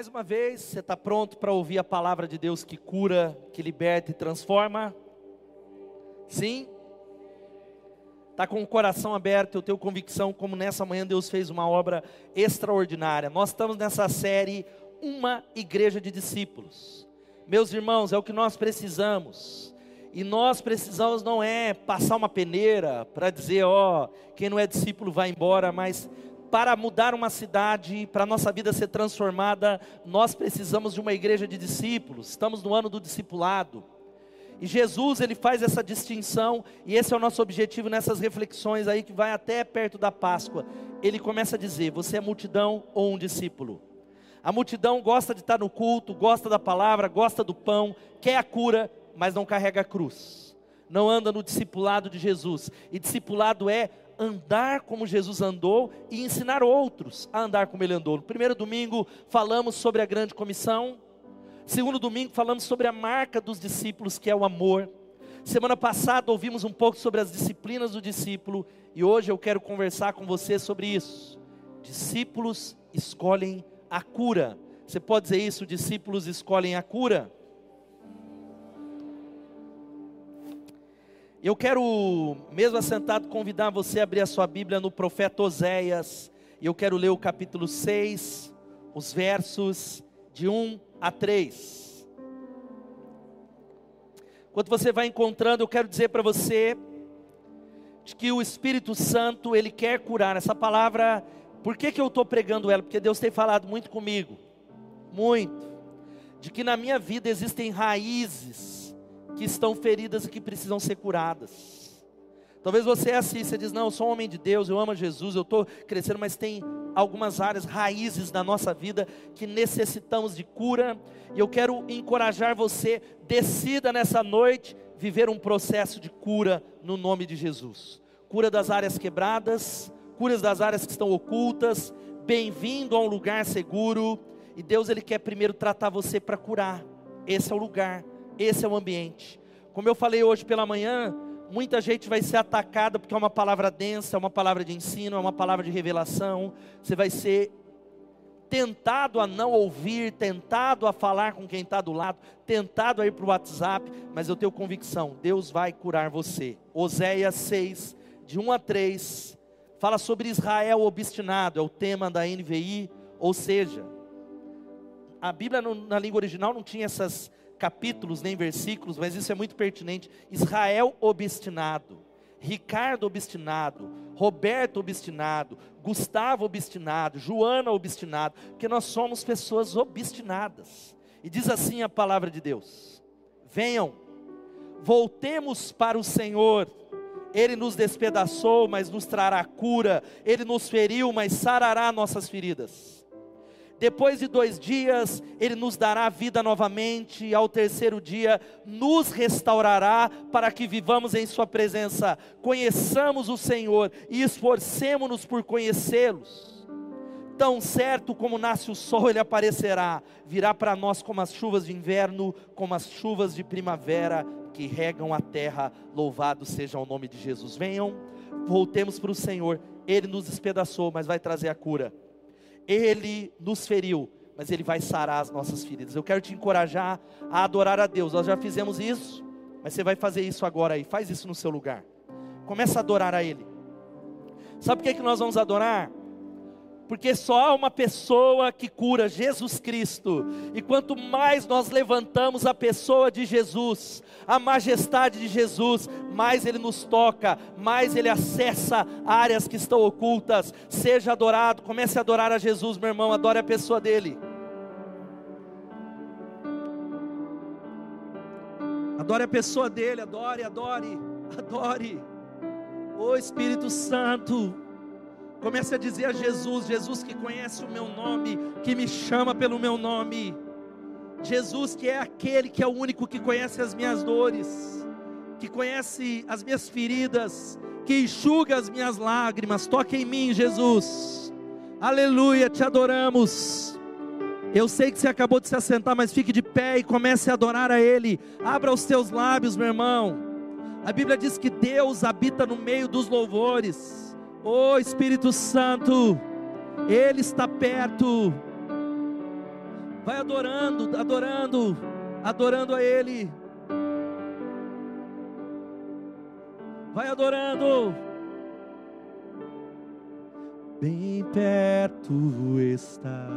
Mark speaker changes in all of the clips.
Speaker 1: Mais uma vez, você está pronto para ouvir a palavra de Deus que cura, que liberta e transforma? Sim? Está com o coração aberto, eu tenho convicção, como nessa manhã Deus fez uma obra extraordinária. Nós estamos nessa série Uma Igreja de Discípulos. Meus irmãos, é o que nós precisamos. E nós precisamos não é passar uma peneira para dizer, ó, quem não é discípulo vai embora, mas para mudar uma cidade, para a nossa vida ser transformada, nós precisamos de uma igreja de discípulos. Estamos no ano do discipulado. E Jesus, ele faz essa distinção, e esse é o nosso objetivo nessas reflexões aí que vai até perto da Páscoa. Ele começa a dizer: você é multidão ou um discípulo? A multidão gosta de estar no culto, gosta da palavra, gosta do pão, quer a cura, mas não carrega a cruz. Não anda no discipulado de Jesus. E discipulado é andar como Jesus andou e ensinar outros a andar como ele andou. No primeiro domingo falamos sobre a grande comissão. Segundo domingo falamos sobre a marca dos discípulos, que é o amor. Semana passada ouvimos um pouco sobre as disciplinas do discípulo e hoje eu quero conversar com você sobre isso. Discípulos escolhem a cura. Você pode dizer isso? Discípulos escolhem a cura? Eu quero, mesmo assentado, convidar você a abrir a sua Bíblia no profeta Oséias. E eu quero ler o capítulo 6, os versos de 1 a 3. Enquanto você vai encontrando, eu quero dizer para você de que o Espírito Santo, ele quer curar. Essa palavra, por que, que eu estou pregando ela? Porque Deus tem falado muito comigo, muito, de que na minha vida existem raízes que estão feridas e que precisam ser curadas. Talvez você é assim, você diz: Não, eu sou um homem de Deus, eu amo Jesus, eu estou crescendo, mas tem algumas áreas, raízes da nossa vida que necessitamos de cura. E eu quero encorajar você, decida nessa noite viver um processo de cura no nome de Jesus cura das áreas quebradas, curas das áreas que estão ocultas. Bem-vindo a um lugar seguro. E Deus, Ele quer primeiro tratar você para curar. Esse é o lugar esse é o ambiente. Como eu falei hoje pela manhã, muita gente vai ser atacada porque é uma palavra densa, é uma palavra de ensino, é uma palavra de revelação. Você vai ser tentado a não ouvir, tentado a falar com quem está do lado, tentado a ir para o WhatsApp, mas eu tenho convicção, Deus vai curar você. Oséias 6, de 1 a 3, fala sobre Israel obstinado, é o tema da NVI, ou seja, a Bíblia na língua original não tinha essas capítulos nem versículos, mas isso é muito pertinente. Israel obstinado, Ricardo obstinado, Roberto obstinado, Gustavo obstinado, Joana obstinado, porque nós somos pessoas obstinadas. E diz assim a palavra de Deus: Venham, voltemos para o Senhor. Ele nos despedaçou, mas nos trará cura. Ele nos feriu, mas sarará nossas feridas. Depois de dois dias, Ele nos dará vida novamente, e ao terceiro dia, nos restaurará para que vivamos em Sua presença. Conheçamos o Senhor e esforcemos-nos por conhecê-los. Tão certo como nasce o sol, Ele aparecerá, virá para nós como as chuvas de inverno, como as chuvas de primavera que regam a terra. Louvado seja o nome de Jesus. Venham, voltemos para o Senhor. Ele nos despedaçou, mas vai trazer a cura. Ele nos feriu, mas Ele vai sarar as nossas feridas. Eu quero te encorajar a adorar a Deus. Nós já fizemos isso, mas você vai fazer isso agora aí. Faz isso no seu lugar. Começa a adorar a Ele. Sabe por que, que nós vamos adorar? Porque só há uma pessoa que cura, Jesus Cristo. E quanto mais nós levantamos a pessoa de Jesus, a majestade de Jesus, mais ele nos toca, mais ele acessa áreas que estão ocultas. Seja adorado, comece a adorar a Jesus, meu irmão, adore a pessoa dele. Adore a pessoa dele, adore, adore, adore. O Espírito Santo. Comece a dizer a Jesus, Jesus que conhece o meu nome, que me chama pelo meu nome. Jesus que é aquele que é o único que conhece as minhas dores, que conhece as minhas feridas, que enxuga as minhas lágrimas. Toque em mim, Jesus. Aleluia, te adoramos. Eu sei que você acabou de se assentar, mas fique de pé e comece a adorar a Ele. Abra os teus lábios, meu irmão. A Bíblia diz que Deus habita no meio dos louvores. Oh Espírito Santo, Ele está perto. Vai adorando, adorando, adorando a Ele. Vai adorando. Bem perto está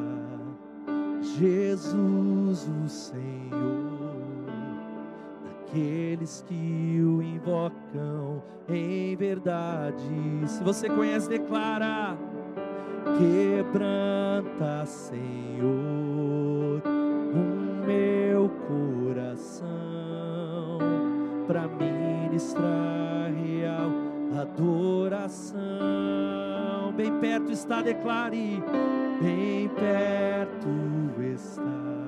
Speaker 1: Jesus, o Senhor, daqueles que o invocam em verdade. Se você conhece, declara: Quebranta, Senhor, o meu coração para ministrar real adoração bem perto está, declare, bem perto está.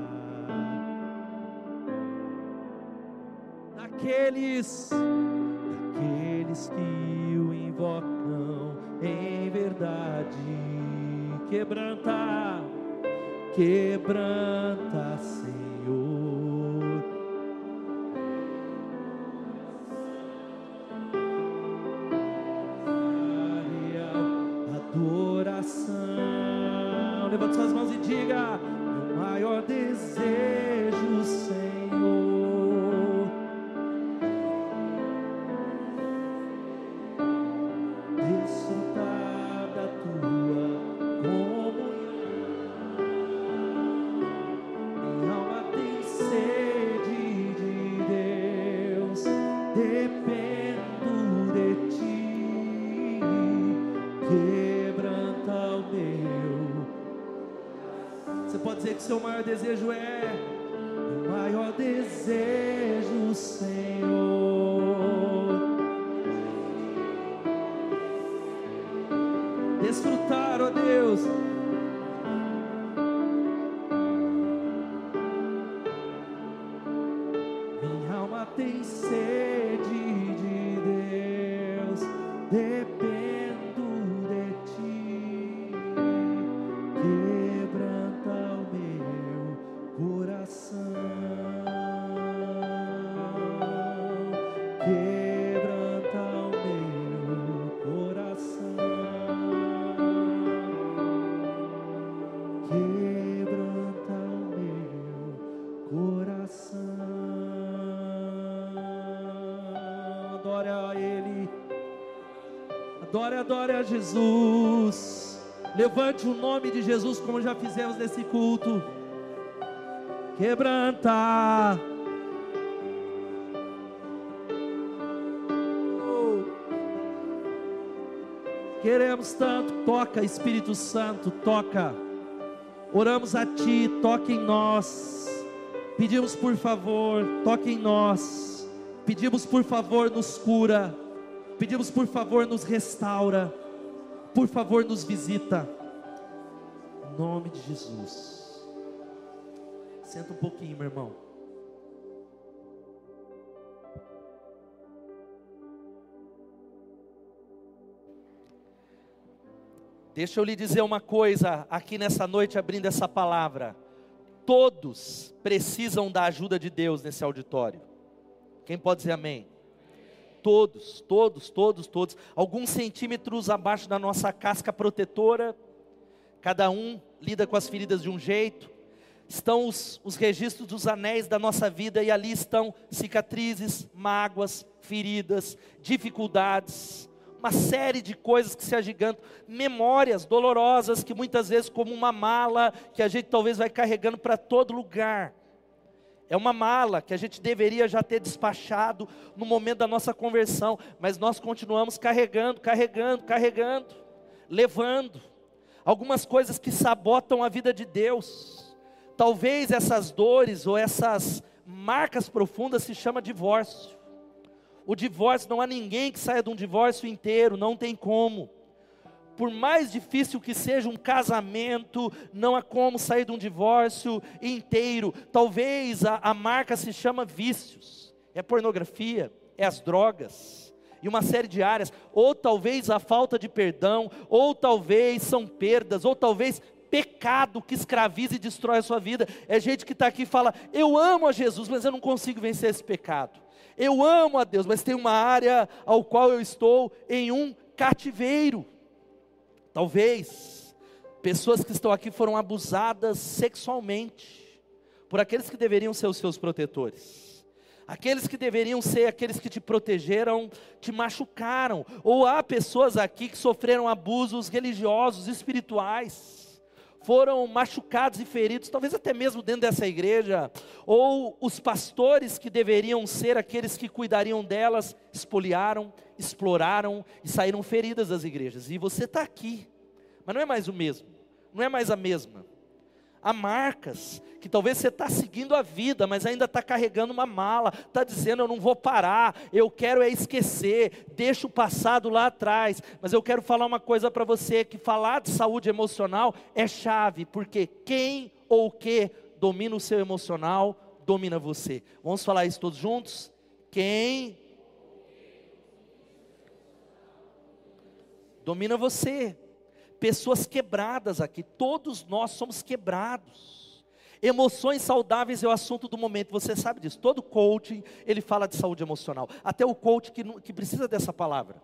Speaker 1: Daqueles, daqueles que o invocam em verdade, quebranta, quebranta, Senhor. Desejo é Adore, adore a Jesus. Levante o nome de Jesus, como já fizemos nesse culto. Quebranta. Oh. Queremos tanto, toca Espírito Santo, toca. Oramos a Ti, toca em nós. Pedimos por favor, toque em nós. Pedimos por favor, nos cura. Pedimos por favor, nos restaura. Por favor, nos visita. Em nome de Jesus. Senta um pouquinho, meu irmão. Deixa eu lhe dizer uma coisa aqui nessa noite, abrindo essa palavra. Todos precisam da ajuda de Deus nesse auditório. Quem pode dizer amém? Todos, todos, todos, todos. Alguns centímetros abaixo da nossa casca protetora. Cada um lida com as feridas de um jeito. Estão os, os registros dos anéis da nossa vida e ali estão cicatrizes, mágoas, feridas, dificuldades, uma série de coisas que se agigantam, memórias dolorosas que muitas vezes, como uma mala, que a gente talvez vai carregando para todo lugar. É uma mala que a gente deveria já ter despachado no momento da nossa conversão, mas nós continuamos carregando, carregando, carregando, levando algumas coisas que sabotam a vida de Deus. Talvez essas dores ou essas marcas profundas se chama divórcio. O divórcio não há ninguém que saia de um divórcio inteiro, não tem como. Por mais difícil que seja um casamento, não há como sair de um divórcio inteiro. Talvez a, a marca se chama vícios, é pornografia, é as drogas, e uma série de áreas, ou talvez a falta de perdão, ou talvez são perdas, ou talvez pecado que escraviza e destrói a sua vida. É gente que está aqui e fala: Eu amo a Jesus, mas eu não consigo vencer esse pecado. Eu amo a Deus, mas tem uma área ao qual eu estou em um cativeiro. Talvez pessoas que estão aqui foram abusadas sexualmente. por aqueles que deveriam ser os seus protetores. Aqueles que deveriam ser aqueles que te protegeram, te machucaram. Ou há pessoas aqui que sofreram abusos religiosos, espirituais foram machucados e feridos, talvez até mesmo dentro dessa igreja, ou os pastores que deveriam ser aqueles que cuidariam delas, espoliaram, exploraram e saíram feridas das igrejas. E você está aqui, mas não é mais o mesmo, não é mais a mesma. Há marcas que talvez você está seguindo a vida, mas ainda está carregando uma mala, está dizendo eu não vou parar, eu quero é esquecer, deixa o passado lá atrás. Mas eu quero falar uma coisa para você: que falar de saúde emocional é chave, porque quem ou o que domina o seu emocional, domina você. Vamos falar isso todos juntos? Quem domina você pessoas quebradas aqui, todos nós somos quebrados. Emoções saudáveis é o assunto do momento, você sabe disso. Todo coaching, ele fala de saúde emocional. Até o coach que, que precisa dessa palavra.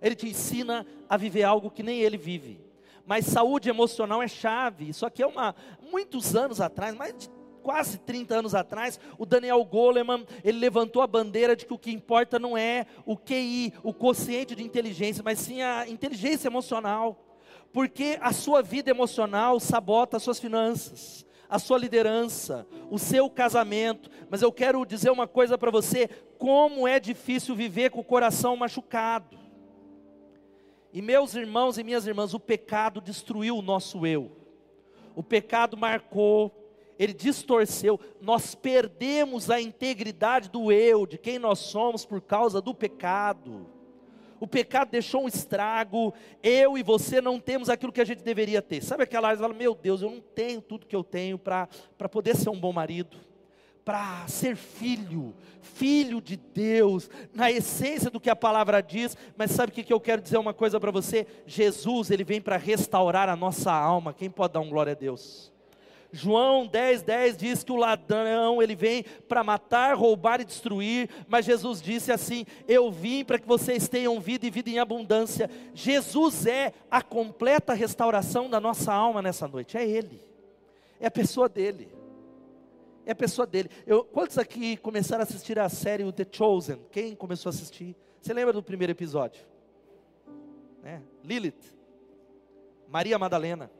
Speaker 1: Ele te ensina a viver algo que nem ele vive. Mas saúde emocional é chave. Isso aqui é uma. Muitos anos atrás, mais de quase 30 anos atrás, o Daniel Goleman, ele levantou a bandeira de que o que importa não é o QI, o quociente de inteligência, mas sim a inteligência emocional porque a sua vida emocional sabota as suas finanças, a sua liderança, o seu casamento. Mas eu quero dizer uma coisa para você: como é difícil viver com o coração machucado. E meus irmãos e minhas irmãs, o pecado destruiu o nosso eu. O pecado marcou, ele distorceu. Nós perdemos a integridade do eu, de quem nós somos por causa do pecado o pecado deixou um estrago, eu e você não temos aquilo que a gente deveria ter. Sabe aquela área, fala, meu Deus, eu não tenho tudo que eu tenho para poder ser um bom marido, para ser filho, filho de Deus, na essência do que a palavra diz, mas sabe o que, que eu quero dizer uma coisa para você? Jesus, ele vem para restaurar a nossa alma, quem pode dar um glória a Deus? João 10, 10 diz que o ladrão ele vem para matar, roubar e destruir, mas Jesus disse assim: Eu vim para que vocês tenham vida e vida em abundância. Jesus é a completa restauração da nossa alma nessa noite, é Ele, é a pessoa dele. É a pessoa dele. Eu, quantos aqui começaram a assistir a série The Chosen? Quem começou a assistir? Você lembra do primeiro episódio? É, Lilith, Maria Madalena.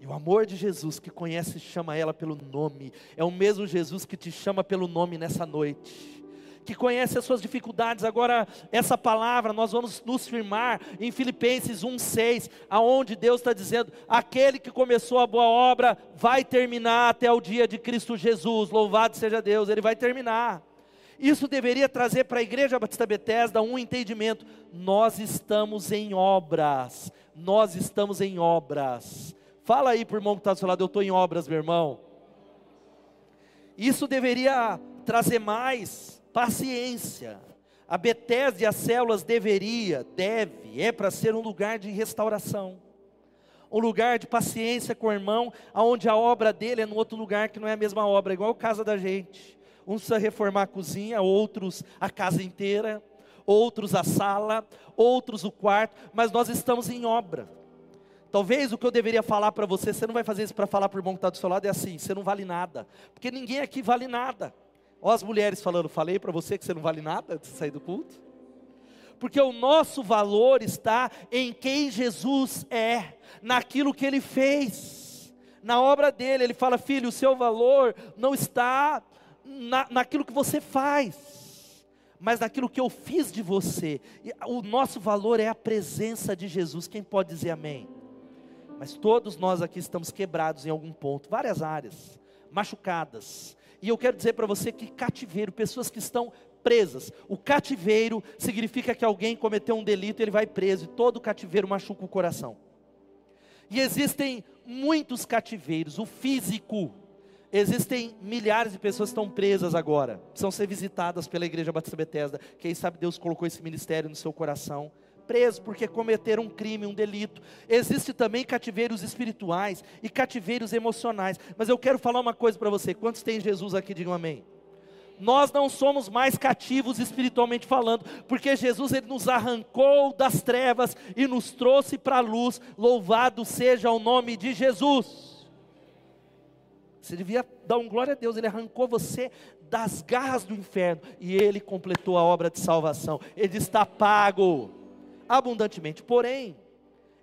Speaker 1: E o amor de Jesus que conhece e chama ela pelo nome, é o mesmo Jesus que te chama pelo nome nessa noite. Que conhece as suas dificuldades, agora essa palavra nós vamos nos firmar em Filipenses 1,6, aonde Deus está dizendo: aquele que começou a boa obra vai terminar até o dia de Cristo Jesus, louvado seja Deus, ele vai terminar. Isso deveria trazer para a igreja Batista Bethesda um entendimento: nós estamos em obras, nós estamos em obras. Fala aí para o irmão que está do seu lado, eu estou em obras, meu irmão. Isso deveria trazer mais paciência. A Bethesda e as células deveria, deve, é para ser um lugar de restauração. Um lugar de paciência com o irmão, aonde a obra dele é no outro lugar que não é a mesma obra, igual a casa da gente. Uns precisa reformar a cozinha, outros a casa inteira, outros a sala, outros o quarto, mas nós estamos em obra. Talvez o que eu deveria falar para você, você não vai fazer isso para falar para o irmão que está do seu lado, é assim: você não vale nada, porque ninguém aqui vale nada. Ó, as mulheres falando, falei para você que você não vale nada antes de sair do culto. Porque o nosso valor está em quem Jesus é, naquilo que ele fez, na obra dele. Ele fala, filho, o seu valor não está na, naquilo que você faz, mas naquilo que eu fiz de você. O nosso valor é a presença de Jesus. Quem pode dizer amém? Mas todos nós aqui estamos quebrados em algum ponto, várias áreas, machucadas. E eu quero dizer para você que cativeiro, pessoas que estão presas. O cativeiro significa que alguém cometeu um delito, ele vai preso, e todo cativeiro machuca o coração. E existem muitos cativeiros, o físico. Existem milhares de pessoas que estão presas agora, precisam ser visitadas pela Igreja Batista Bethesda. Quem sabe Deus colocou esse ministério no seu coração preso porque cometeram um crime, um delito. Existe também cativeiros espirituais e cativeiros emocionais. Mas eu quero falar uma coisa para você. Quantos tem Jesus aqui? Digam amém. Nós não somos mais cativos espiritualmente falando, porque Jesus ele nos arrancou das trevas e nos trouxe para a luz. Louvado seja o nome de Jesus. Você devia dar um glória a Deus, Ele arrancou você das garras do inferno e Ele completou a obra de salvação. Ele está pago abundantemente. Porém,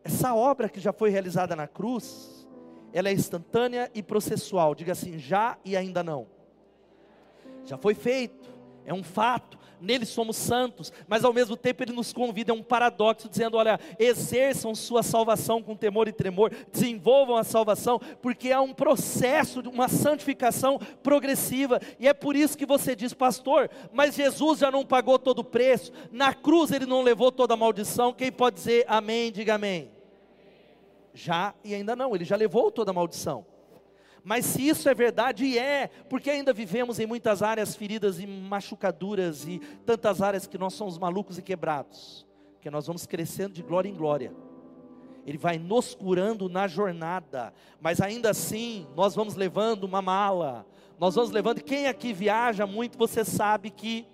Speaker 1: essa obra que já foi realizada na cruz, ela é instantânea e processual. Diga assim, já e ainda não. Já foi feito, é um fato, nele somos santos, mas ao mesmo tempo ele nos convida a um paradoxo, dizendo: olha, exerçam sua salvação com temor e tremor, desenvolvam a salvação, porque há um processo, uma santificação progressiva, e é por isso que você diz, pastor, mas Jesus já não pagou todo o preço, na cruz ele não levou toda a maldição, quem pode dizer amém, diga amém. Já e ainda não, ele já levou toda a maldição. Mas se isso é verdade, e é, porque ainda vivemos em muitas áreas feridas e machucaduras, e tantas áreas que nós somos malucos e quebrados, que nós vamos crescendo de glória em glória. Ele vai nos curando na jornada, mas ainda assim, nós vamos levando uma mala, nós vamos levando. Quem aqui viaja muito, você sabe que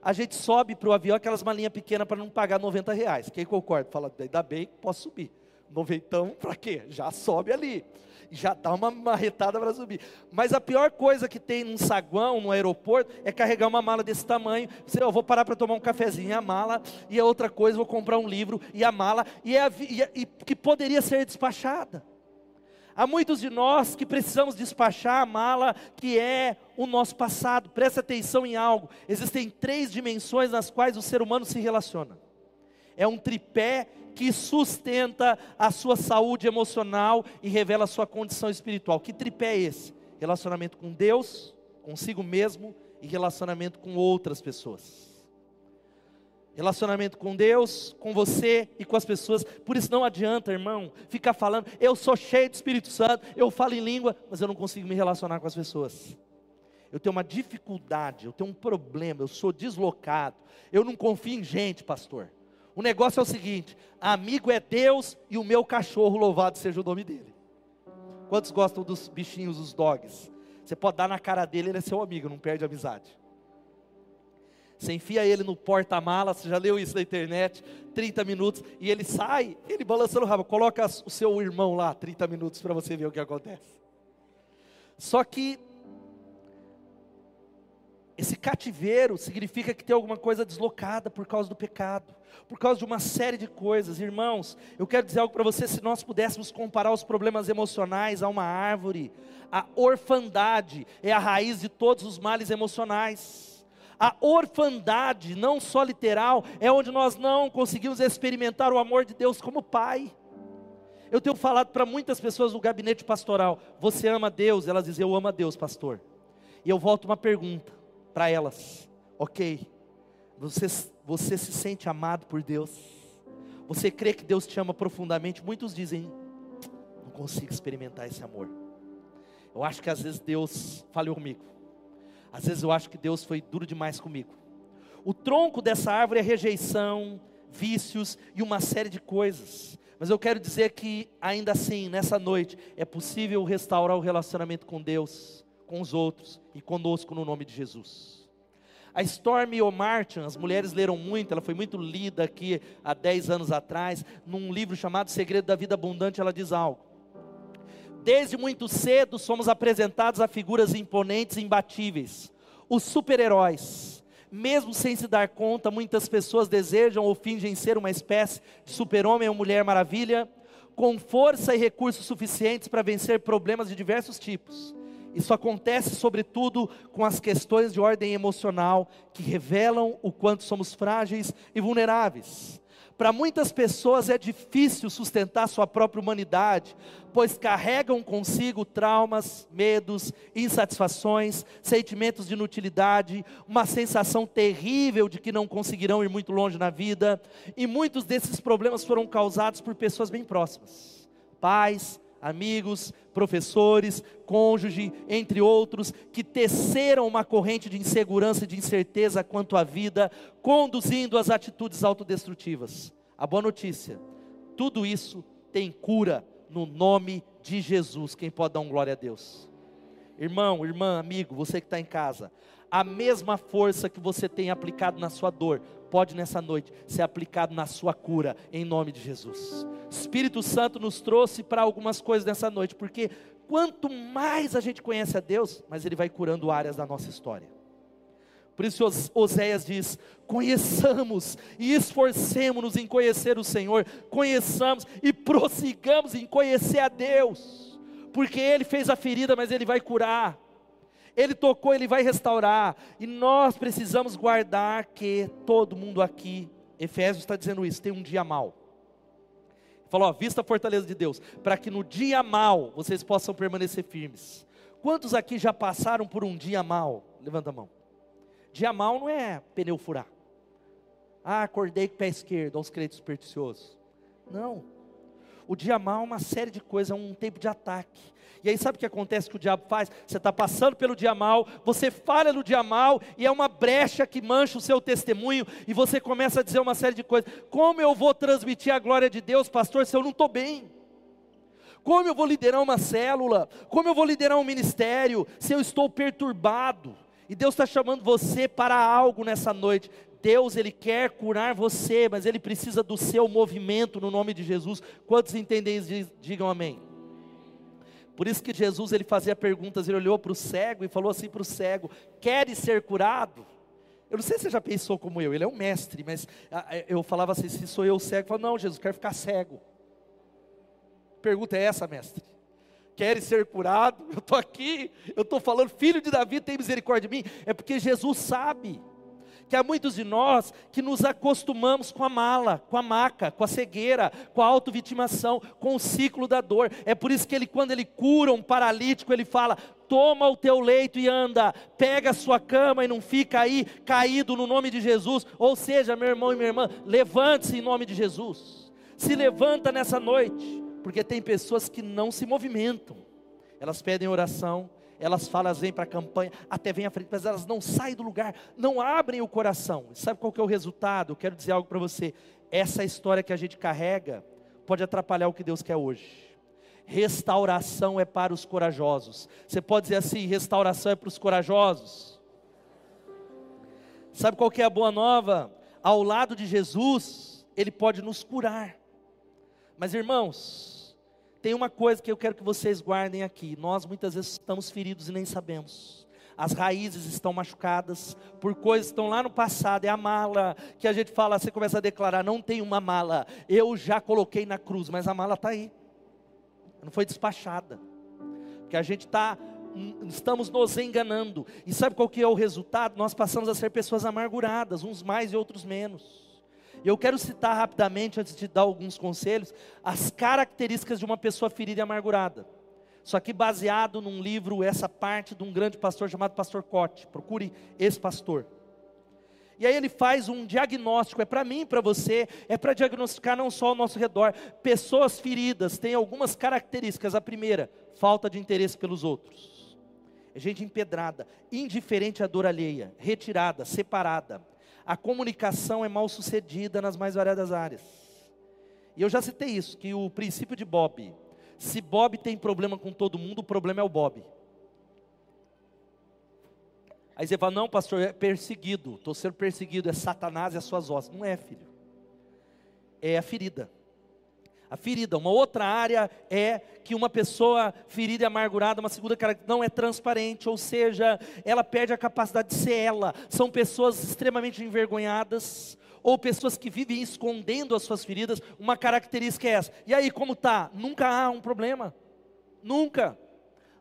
Speaker 1: a gente sobe para o avião aquelas malinhas pequenas para não pagar 90 reais. Quem concorda? Fala, ainda bem que posso subir. Noventão, para quê? Já sobe ali já dá uma marretada para subir. Mas a pior coisa que tem num saguão, no aeroporto, é carregar uma mala desse tamanho. Você, eu vou parar para tomar um cafezinho, e a mala, e a outra coisa, vou comprar um livro, e a mala, e, a, e, a, e que poderia ser despachada. Há muitos de nós que precisamos despachar a mala que é o nosso passado. Presta atenção em algo. Existem três dimensões nas quais o ser humano se relaciona. É um tripé que sustenta a sua saúde emocional e revela a sua condição espiritual. Que tripé é esse? Relacionamento com Deus, consigo mesmo e relacionamento com outras pessoas. Relacionamento com Deus, com você e com as pessoas. Por isso não adianta, irmão, ficar falando, eu sou cheio do Espírito Santo, eu falo em língua, mas eu não consigo me relacionar com as pessoas. Eu tenho uma dificuldade, eu tenho um problema, eu sou deslocado, eu não confio em gente, pastor. O negócio é o seguinte: amigo é Deus e o meu cachorro, louvado seja o nome dele. Quantos gostam dos bichinhos, os dogs? Você pode dar na cara dele, ele é seu amigo, não perde amizade. Você enfia ele no porta-mala, você já leu isso na internet, 30 minutos, e ele sai, ele balançando o rabo, coloca o seu irmão lá, 30 minutos, para você ver o que acontece. Só que esse cativeiro significa que tem alguma coisa deslocada por causa do pecado, por causa de uma série de coisas. Irmãos, eu quero dizer algo para você: se nós pudéssemos comparar os problemas emocionais a uma árvore, a orfandade é a raiz de todos os males emocionais. A orfandade, não só literal, é onde nós não conseguimos experimentar o amor de Deus como Pai. Eu tenho falado para muitas pessoas no gabinete pastoral: Você ama Deus? Elas dizem: Eu amo a Deus, pastor. E eu volto uma pergunta: para elas: ok, você, você se sente amado por Deus? Você crê que Deus te ama profundamente? Muitos dizem: não consigo experimentar esse amor. Eu acho que às vezes Deus falhou comigo. Às vezes eu acho que Deus foi duro demais comigo. O tronco dessa árvore é rejeição, vícios e uma série de coisas. Mas eu quero dizer que, ainda assim, nessa noite, é possível restaurar o relacionamento com Deus com os outros e conosco no nome de Jesus. A Stormy O'Martin, as mulheres leram muito, ela foi muito lida aqui há 10 anos atrás, num livro chamado Segredo da Vida Abundante, ela diz algo. Desde muito cedo somos apresentados a figuras imponentes e imbatíveis, os super-heróis. Mesmo sem se dar conta, muitas pessoas desejam ou fingem ser uma espécie de super-homem ou mulher maravilha, com força e recursos suficientes para vencer problemas de diversos tipos isso acontece sobretudo com as questões de ordem emocional que revelam o quanto somos frágeis e vulneráveis. Para muitas pessoas é difícil sustentar sua própria humanidade, pois carregam consigo traumas, medos, insatisfações, sentimentos de inutilidade, uma sensação terrível de que não conseguirão ir muito longe na vida, e muitos desses problemas foram causados por pessoas bem próximas pais, amigos, professores, cônjuge, entre outros, que teceram uma corrente de insegurança e de incerteza quanto à vida, conduzindo às atitudes autodestrutivas. A boa notícia: tudo isso tem cura no nome de Jesus. Quem pode dar um glória a Deus? Irmão, irmã, amigo, você que está em casa, a mesma força que você tem aplicado na sua dor, pode nessa noite ser aplicado na sua cura, em nome de Jesus. Espírito Santo nos trouxe para algumas coisas nessa noite, porque quanto mais a gente conhece a Deus, mais Ele vai curando áreas da nossa história. Por isso Oséias diz: conheçamos e esforcemos-nos em conhecer o Senhor, conheçamos e prossigamos em conhecer a Deus, porque Ele fez a ferida, mas Ele vai curar. Ele tocou, Ele vai restaurar. E nós precisamos guardar que todo mundo aqui, Efésios está dizendo isso, tem um dia mal. Falou, ó, vista a fortaleza de Deus, para que no dia mal vocês possam permanecer firmes. Quantos aqui já passaram por um dia mal? Levanta a mão. Dia mal não é pneu furar. Ah, acordei com o pé esquerdo, aos crentes supersticiosos. Não. O dia mal é uma série de coisas, é um tempo de ataque. E aí sabe o que acontece que o diabo faz? Você está passando pelo dia mal, você falha no dia mal, e é uma brecha que mancha o seu testemunho, e você começa a dizer uma série de coisas. Como eu vou transmitir a glória de Deus, pastor, se eu não estou bem? Como eu vou liderar uma célula? Como eu vou liderar um ministério se eu estou perturbado? E Deus está chamando você para algo nessa noite. Deus, Ele quer curar você, mas Ele precisa do seu movimento no nome de Jesus. Quantos entendem isso? Digam amém. Por isso que Jesus, Ele fazia perguntas, Ele olhou para o cego e falou assim para o cego, queres ser curado? Eu não sei se você já pensou como eu, ele é um mestre, mas ah, é, eu falava assim, se sou eu cego, eu falo, não Jesus, quero ficar cego. Pergunta é essa, mestre queres ser curado? Eu estou aqui, eu estou falando, filho de Davi, tem misericórdia de mim. É porque Jesus sabe que há muitos de nós que nos acostumamos com a mala, com a maca, com a cegueira, com a autovitimação, com o ciclo da dor. É por isso que ele, quando ele cura um paralítico, ele fala: toma o teu leito e anda, pega a sua cama e não fica aí caído no nome de Jesus. Ou seja, meu irmão e minha irmã, levante-se em nome de Jesus. Se levanta nessa noite porque tem pessoas que não se movimentam. Elas pedem oração, elas falam, elas vêm para a campanha, até vêm à frente, mas elas não saem do lugar, não abrem o coração. sabe qual que é o resultado? Eu quero dizer algo para você. Essa história que a gente carrega pode atrapalhar o que Deus quer hoje. Restauração é para os corajosos. Você pode dizer assim: restauração é para os corajosos. Sabe qual que é a boa nova? Ao lado de Jesus, Ele pode nos curar. Mas irmãos, tem uma coisa que eu quero que vocês guardem aqui. Nós muitas vezes estamos feridos e nem sabemos. As raízes estão machucadas por coisas que estão lá no passado. É a mala que a gente fala, você começa a declarar: não tem uma mala. Eu já coloquei na cruz, mas a mala está aí. Não foi despachada. Porque a gente está estamos nos enganando. E sabe qual que é o resultado? Nós passamos a ser pessoas amarguradas, uns mais e outros menos. Eu quero citar rapidamente, antes de dar alguns conselhos, as características de uma pessoa ferida e amargurada. Só que baseado num livro, essa parte de um grande pastor chamado Pastor Cote. Procure esse pastor. E aí ele faz um diagnóstico, é para mim, para você, é para diagnosticar não só ao nosso redor. Pessoas feridas têm algumas características. A primeira, falta de interesse pelos outros. É gente empedrada, indiferente à dor alheia, retirada, separada a comunicação é mal sucedida nas mais variadas áreas. E eu já citei isso, que o princípio de Bob, se Bob tem problema com todo mundo, o problema é o Bob. Aí você fala, não pastor, é perseguido, estou sendo perseguido, é Satanás e as suas ossos. Não é filho, é a ferida a ferida. Uma outra área é que uma pessoa ferida e amargurada, uma segunda característica, não é transparente, ou seja, ela perde a capacidade de ser ela. São pessoas extremamente envergonhadas, ou pessoas que vivem escondendo as suas feridas. Uma característica é essa. E aí, como tá? Nunca há um problema. Nunca.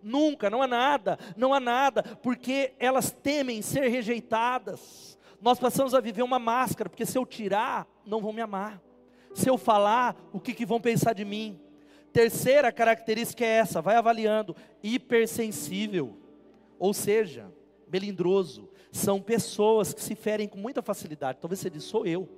Speaker 1: Nunca, não há nada, não há nada, porque elas temem ser rejeitadas. Nós passamos a viver uma máscara, porque se eu tirar, não vão me amar. Se eu falar, o que, que vão pensar de mim? Terceira característica é essa, vai avaliando, hipersensível, ou seja, melindroso. São pessoas que se ferem com muita facilidade. Talvez você diz, sou eu.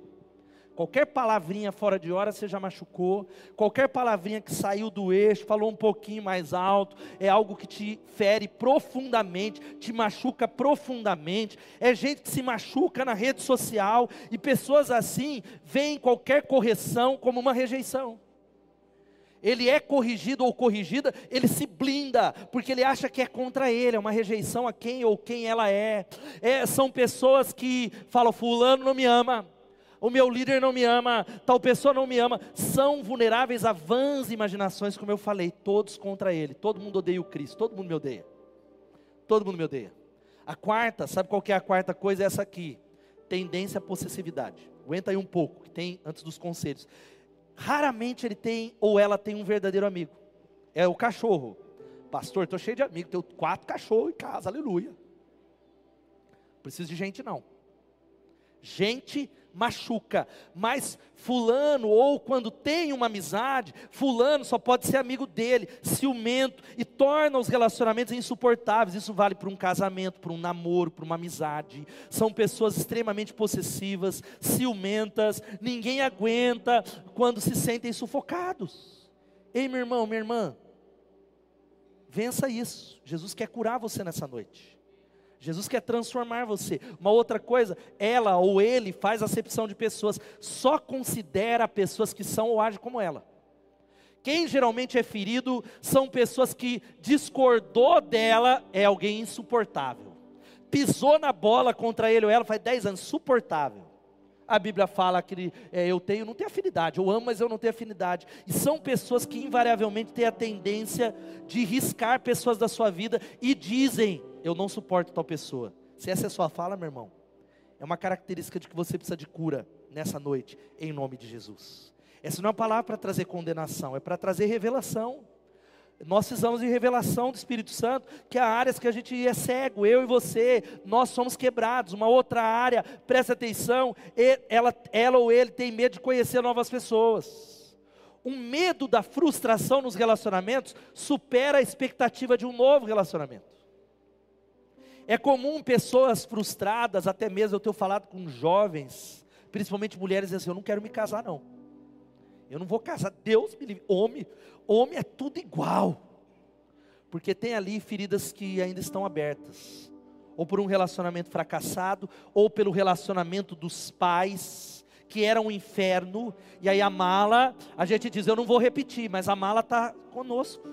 Speaker 1: Qualquer palavrinha fora de hora você já machucou. Qualquer palavrinha que saiu do eixo, falou um pouquinho mais alto, é algo que te fere profundamente, te machuca profundamente. É gente que se machuca na rede social e pessoas assim veem qualquer correção como uma rejeição. Ele é corrigido ou corrigida, ele se blinda, porque ele acha que é contra ele, é uma rejeição a quem ou quem ela é. é são pessoas que falam: Fulano não me ama, o meu líder não me ama, tal pessoa não me ama, são vulneráveis a vãs imaginações, como eu falei, todos contra ele, todo mundo odeia o Cristo, todo mundo me odeia, todo mundo me odeia. A quarta, sabe qual que é a quarta coisa? É essa aqui, tendência à possessividade. Aguenta aí um pouco, que tem antes dos conselhos. Raramente ele tem ou ela tem um verdadeiro amigo. É o cachorro. Pastor, estou cheio de amigos, tenho quatro cachorros em casa, aleluia. Preciso de gente não. Gente machuca, mas fulano ou quando tem uma amizade, fulano só pode ser amigo dele, ciumento e torna os relacionamentos insuportáveis. Isso vale para um casamento, para um namoro, para uma amizade. São pessoas extremamente possessivas, ciumentas, ninguém aguenta quando se sentem sufocados. Ei, meu irmão, minha irmã, vença isso. Jesus quer curar você nessa noite. Jesus quer transformar você. Uma outra coisa, ela ou ele faz acepção de pessoas, só considera pessoas que são ou agem como ela. Quem geralmente é ferido são pessoas que discordou dela, é alguém insuportável. Pisou na bola contra ele ou ela faz 10 anos, suportável. A Bíblia fala que é, eu tenho, não tenho afinidade, eu amo, mas eu não tenho afinidade. E são pessoas que invariavelmente têm a tendência de riscar pessoas da sua vida e dizem: eu não suporto tal pessoa. Se essa é a sua fala, meu irmão, é uma característica de que você precisa de cura nessa noite, em nome de Jesus. Essa não é uma palavra para trazer condenação, é para trazer revelação. Nós precisamos de revelação do Espírito Santo, que há áreas que a gente é cego, eu e você, nós somos quebrados. Uma outra área, presta atenção, ela, ela ou ele tem medo de conhecer novas pessoas. Um medo da frustração nos relacionamentos supera a expectativa de um novo relacionamento. É comum pessoas frustradas, até mesmo eu tenho falado com jovens, principalmente mulheres, assim: eu não quero me casar, não. Eu não vou casar. Deus me livre. Homem, homem é tudo igual. Porque tem ali feridas que ainda estão abertas. Ou por um relacionamento fracassado, ou pelo relacionamento dos pais, que era um inferno. E aí a mala, a gente diz: eu não vou repetir, mas a mala está conosco.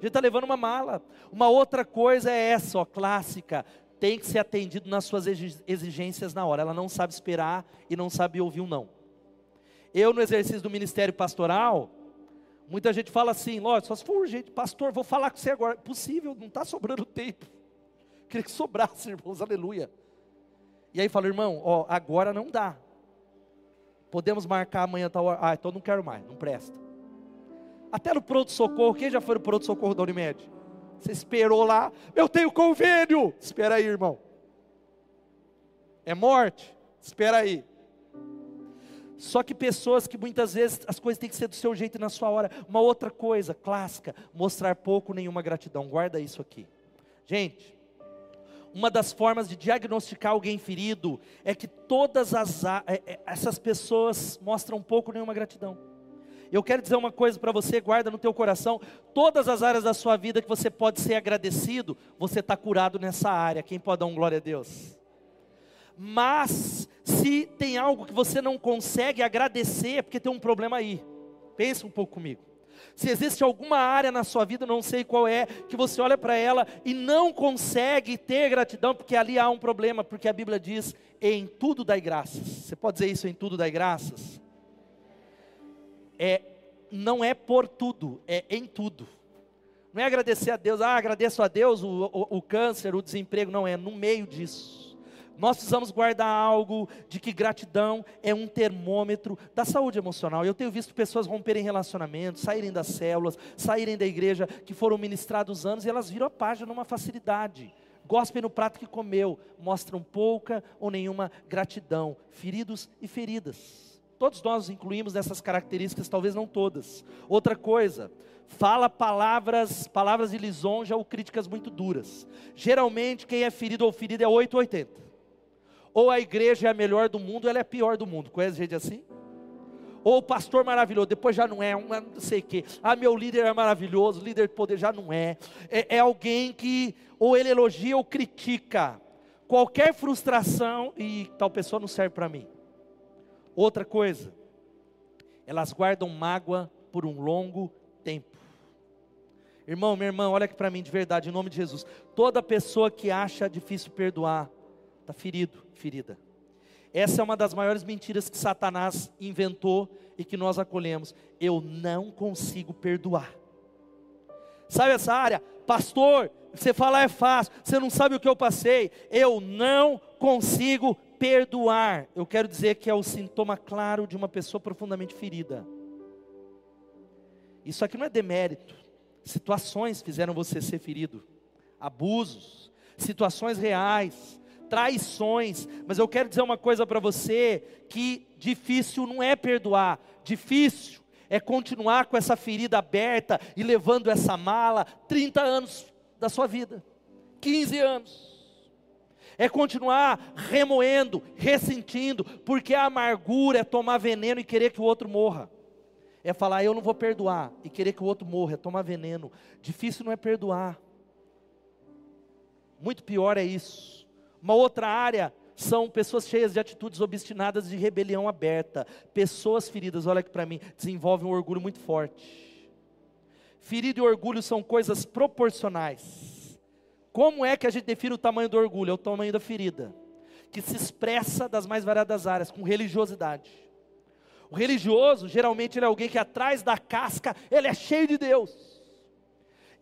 Speaker 1: Gente está levando uma mala. Uma outra coisa é essa, ó, clássica. Tem que ser atendido nas suas exigências na hora. Ela não sabe esperar e não sabe ouvir um não. Eu, no exercício do ministério pastoral, muita gente fala assim: lógico, só se for urgente, pastor, vou falar com você agora. Possível, não está sobrando tempo. Queria que sobrasse, irmãos, aleluia. E aí fala, irmão, ó, agora não dá. Podemos marcar amanhã tal hora. Ah, então não quero mais, não presta. Até no pronto-socorro, quem já foi no pronto-socorro da Unimed? Você esperou lá, eu tenho convênio. Espera aí, irmão. É morte? Espera aí. Só que pessoas que muitas vezes as coisas têm que ser do seu jeito e na sua hora. Uma outra coisa clássica, mostrar pouco nenhuma gratidão. Guarda isso aqui. Gente, uma das formas de diagnosticar alguém ferido é que todas as, é, é, essas pessoas mostram pouco nenhuma gratidão. Eu quero dizer uma coisa para você, guarda no teu coração, todas as áreas da sua vida que você pode ser agradecido, você está curado nessa área. Quem pode dar um glória a Deus? Mas se tem algo que você não consegue agradecer, é porque tem um problema aí. Pensa um pouco comigo. Se existe alguma área na sua vida, não sei qual é, que você olha para ela e não consegue ter gratidão, porque ali há um problema, porque a Bíblia diz: em tudo dai graças. Você pode dizer isso em tudo dai graças? É, não é por tudo, é em tudo. Não é agradecer a Deus, ah, agradeço a Deus o, o, o câncer, o desemprego, não, é no meio disso. Nós precisamos guardar algo de que gratidão é um termômetro da saúde emocional. Eu tenho visto pessoas romperem relacionamentos, saírem das células, saírem da igreja, que foram ministrados anos e elas viram a página numa facilidade. Gospem no prato que comeu, mostram pouca ou nenhuma gratidão, feridos e feridas. Todos nós incluímos nessas características, talvez não todas. Outra coisa, fala palavras, palavras de lisonja ou críticas muito duras. Geralmente quem é ferido ou ferida é 880. Ou a igreja é a melhor do mundo, ela é a pior do mundo. Conhece gente assim? Ou o pastor maravilhoso, depois já não é, um, não sei o quê. Ah, meu líder é maravilhoso, líder de poder já não é. é. É alguém que ou ele elogia ou critica. Qualquer frustração, e tal pessoa não serve para mim. Outra coisa, elas guardam mágoa por um longo tempo. Irmão, minha irmã, olha aqui para mim de verdade, em nome de Jesus. Toda pessoa que acha difícil perdoar, está ferido, ferida. Essa é uma das maiores mentiras que Satanás inventou e que nós acolhemos. Eu não consigo perdoar. Sabe essa área? Pastor, você falar é fácil, você não sabe o que eu passei. Eu não consigo perdoar. Eu quero dizer que é o sintoma claro de uma pessoa profundamente ferida. Isso aqui não é demérito. Situações fizeram você ser ferido, abusos, situações reais, traições. Mas eu quero dizer uma coisa para você: que difícil não é perdoar, difícil é continuar com essa ferida aberta e levando essa mala 30 anos da sua vida, 15 anos. É continuar remoendo, ressentindo, porque a amargura é tomar veneno e querer que o outro morra. É falar, eu não vou perdoar e querer que o outro morra, é tomar veneno. Difícil não é perdoar. Muito pior é isso. Uma outra área são pessoas cheias de atitudes obstinadas de rebelião aberta. Pessoas feridas, olha aqui para mim, desenvolvem um orgulho muito forte. Ferido e orgulho são coisas proporcionais. Como é que a gente define o tamanho do orgulho? É o tamanho da ferida, que se expressa das mais variadas áreas, com religiosidade. O religioso, geralmente, ele é alguém que atrás da casca, ele é cheio de Deus.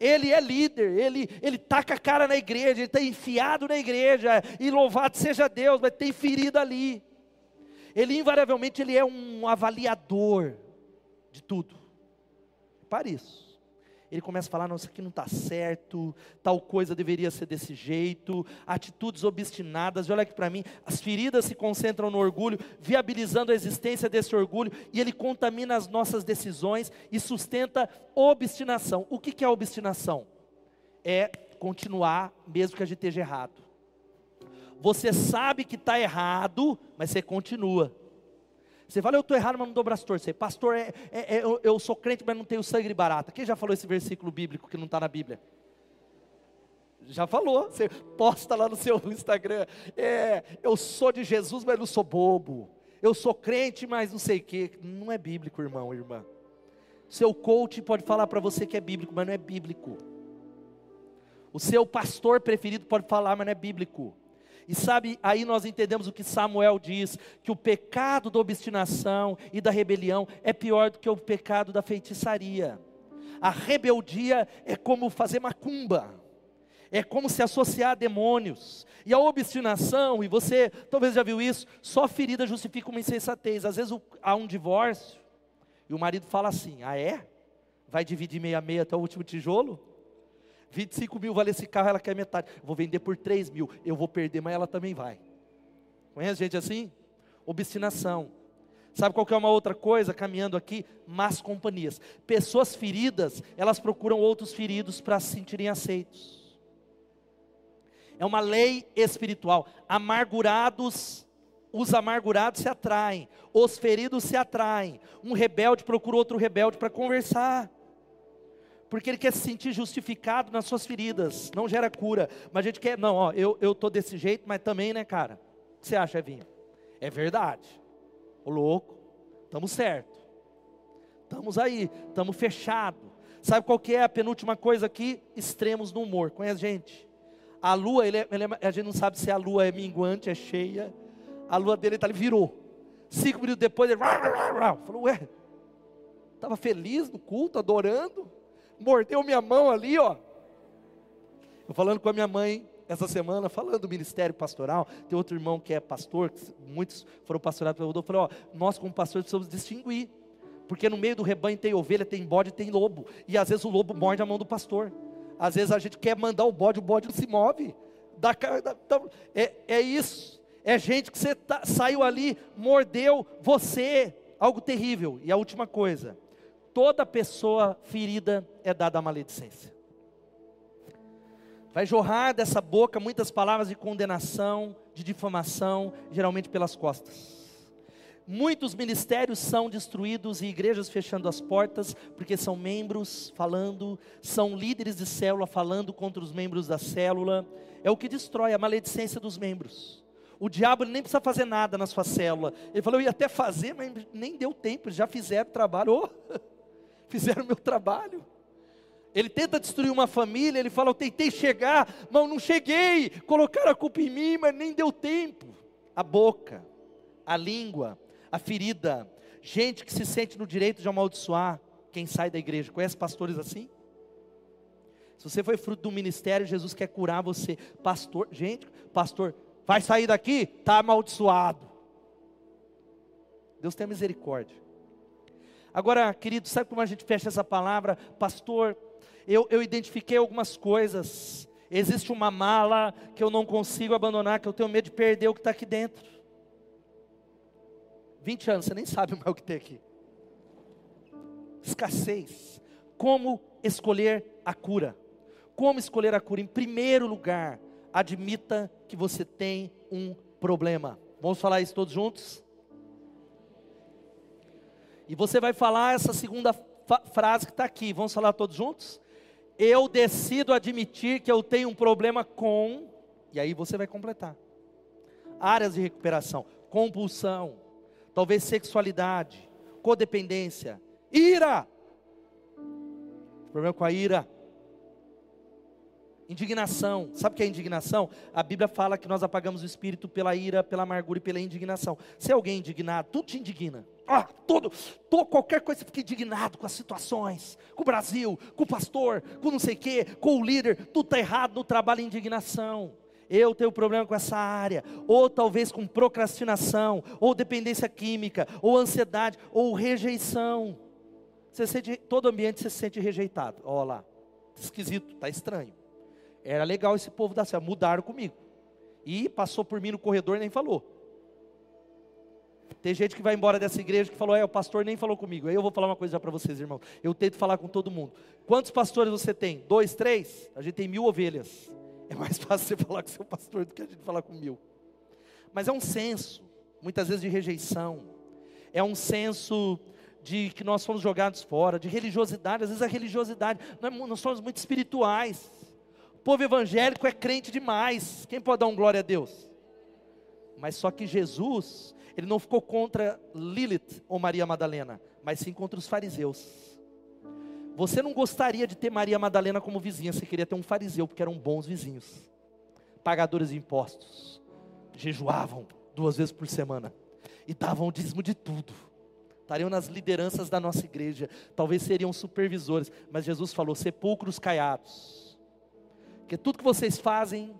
Speaker 1: Ele é líder, ele, ele taca a cara na igreja, ele está enfiado na igreja, e louvado seja Deus, mas tem ferida ali. Ele invariavelmente ele é um avaliador de tudo. Para isso ele começa a falar: não, isso aqui não está certo, tal coisa deveria ser desse jeito, atitudes obstinadas. E olha aqui para mim: as feridas se concentram no orgulho, viabilizando a existência desse orgulho, e ele contamina as nossas decisões e sustenta obstinação. O que, que é obstinação? É continuar, mesmo que a gente esteja errado. Você sabe que está errado, mas você continua. Você fala, eu estou errado, mas não dou braço torcer. Pastor, é, é, é, eu, eu, sou crente, mas não tenho sangue barata. Quem já falou esse versículo bíblico que não está na Bíblia? Já falou, você posta lá no seu Instagram. É, eu sou de Jesus, mas não sou bobo. Eu sou crente, mas não sei o quê. Não é bíblico, irmão, irmã. Seu coach pode falar para você que é bíblico, mas não é bíblico. O seu pastor preferido pode falar, mas não é bíblico. E sabe, aí nós entendemos o que Samuel diz: que o pecado da obstinação e da rebelião é pior do que o pecado da feitiçaria. A rebeldia é como fazer macumba, é como se associar a demônios. E a obstinação, e você talvez já viu isso, só ferida justifica uma insensatez. Às vezes há um divórcio e o marido fala assim: ah, é? Vai dividir meia meia até o último tijolo? 25 mil vale esse carro, ela quer metade. Vou vender por 3 mil. Eu vou perder, mas ela também vai. Conhece gente assim? Obstinação. Sabe qual que é uma outra coisa caminhando aqui? Más companhias. Pessoas feridas, elas procuram outros feridos para se sentirem aceitos. É uma lei espiritual. Amargurados, os amargurados se atraem, os feridos se atraem. Um rebelde procura outro rebelde para conversar porque ele quer se sentir justificado nas suas feridas, não gera cura, mas a gente quer, não, ó, eu estou desse jeito, mas também, né, cara? O que você acha, Evinho? É verdade, o louco, estamos certo, estamos aí, estamos fechado. Sabe qual que é a penúltima coisa aqui? Extremos no humor, conhece gente? A lua, ele é, ele é, a gente não sabe se a lua é minguante, é cheia, a lua dele tá, ele virou, cinco minutos depois ele, falou, ué, estava feliz no culto, adorando, mordeu minha mão ali, ó. Eu falando com a minha mãe essa semana, falando do ministério pastoral, tem outro irmão que é pastor, que muitos foram pastorados pelo Rodolfo, falou, ó, nós como pastores precisamos distinguir, porque no meio do rebanho tem ovelha, tem bode, tem lobo, e às vezes o lobo morde a mão do pastor, às vezes a gente quer mandar o bode, o bode não se move, da, da, da, é, é isso, é gente que você tá, saiu ali, mordeu você, algo terrível, e a última coisa, toda pessoa ferida é dada a maledicência. Vai jorrar dessa boca muitas palavras de condenação, de difamação, geralmente pelas costas. Muitos ministérios são destruídos e igrejas fechando as portas, porque são membros falando, são líderes de célula falando contra os membros da célula. É o que destrói a maledicência dos membros. O diabo nem precisa fazer nada na sua célula. Ele falou, eu ia até fazer, mas nem deu tempo, já fizeram o trabalho. Oh fizeram o meu trabalho. Ele tenta destruir uma família, ele fala: Eu tentei chegar, mas não cheguei. Colocaram a culpa em mim, mas nem deu tempo. A boca, a língua, a ferida, gente que se sente no direito de amaldiçoar quem sai da igreja. Conhece pastores assim? Se você foi fruto do ministério, Jesus quer curar você. Pastor, gente, pastor, vai sair daqui? Está amaldiçoado. Deus tem misericórdia. Agora, querido, sabe como a gente fecha essa palavra? Pastor, eu, eu identifiquei algumas coisas. Existe uma mala que eu não consigo abandonar, que eu tenho medo de perder o que está aqui dentro. 20 anos, você nem sabe mais o que tem aqui. Escassez. Como escolher a cura? Como escolher a cura? Em primeiro lugar, admita que você tem um problema. Vamos falar isso todos juntos? E você vai falar essa segunda frase que está aqui. Vamos falar todos juntos? Eu decido admitir que eu tenho um problema com. E aí você vai completar. Áreas de recuperação: compulsão, talvez sexualidade, codependência, ira. Problema com a ira. Indignação. Sabe o que é indignação? A Bíblia fala que nós apagamos o espírito pela ira, pela amargura e pela indignação. Se é alguém indignado, tudo te indigna. Ah, todo, todo, qualquer coisa fica indignado com as situações, com o Brasil, com o pastor, com não sei o quê, com o líder, tudo está errado no trabalho indignação. Eu tenho problema com essa área, ou talvez com procrastinação, ou dependência química, ou ansiedade, ou rejeição. Você sente, todo ambiente você se sente rejeitado. Olha lá, esquisito, está estranho. Era legal esse povo da céu, mudaram comigo. E passou por mim no corredor e nem falou. Tem gente que vai embora dessa igreja que falou, é, o pastor nem falou comigo. Aí eu vou falar uma coisa para vocês, irmão. Eu tento falar com todo mundo. Quantos pastores você tem? Dois, três? A gente tem mil ovelhas. É mais fácil você falar com seu pastor do que a gente falar com mil. Mas é um senso, muitas vezes de rejeição. É um senso de que nós fomos jogados fora, de religiosidade. Às vezes a religiosidade, nós somos muito espirituais. O povo evangélico é crente demais. Quem pode dar um glória a Deus? Mas só que Jesus, ele não ficou contra Lilith ou Maria Madalena, mas sim contra os fariseus. Você não gostaria de ter Maria Madalena como vizinha, você queria ter um fariseu, porque eram bons vizinhos, pagadores de impostos, jejuavam duas vezes por semana e davam o dízimo de tudo. Estariam nas lideranças da nossa igreja, talvez seriam supervisores, mas Jesus falou: sepulcros caiados, porque tudo que vocês fazem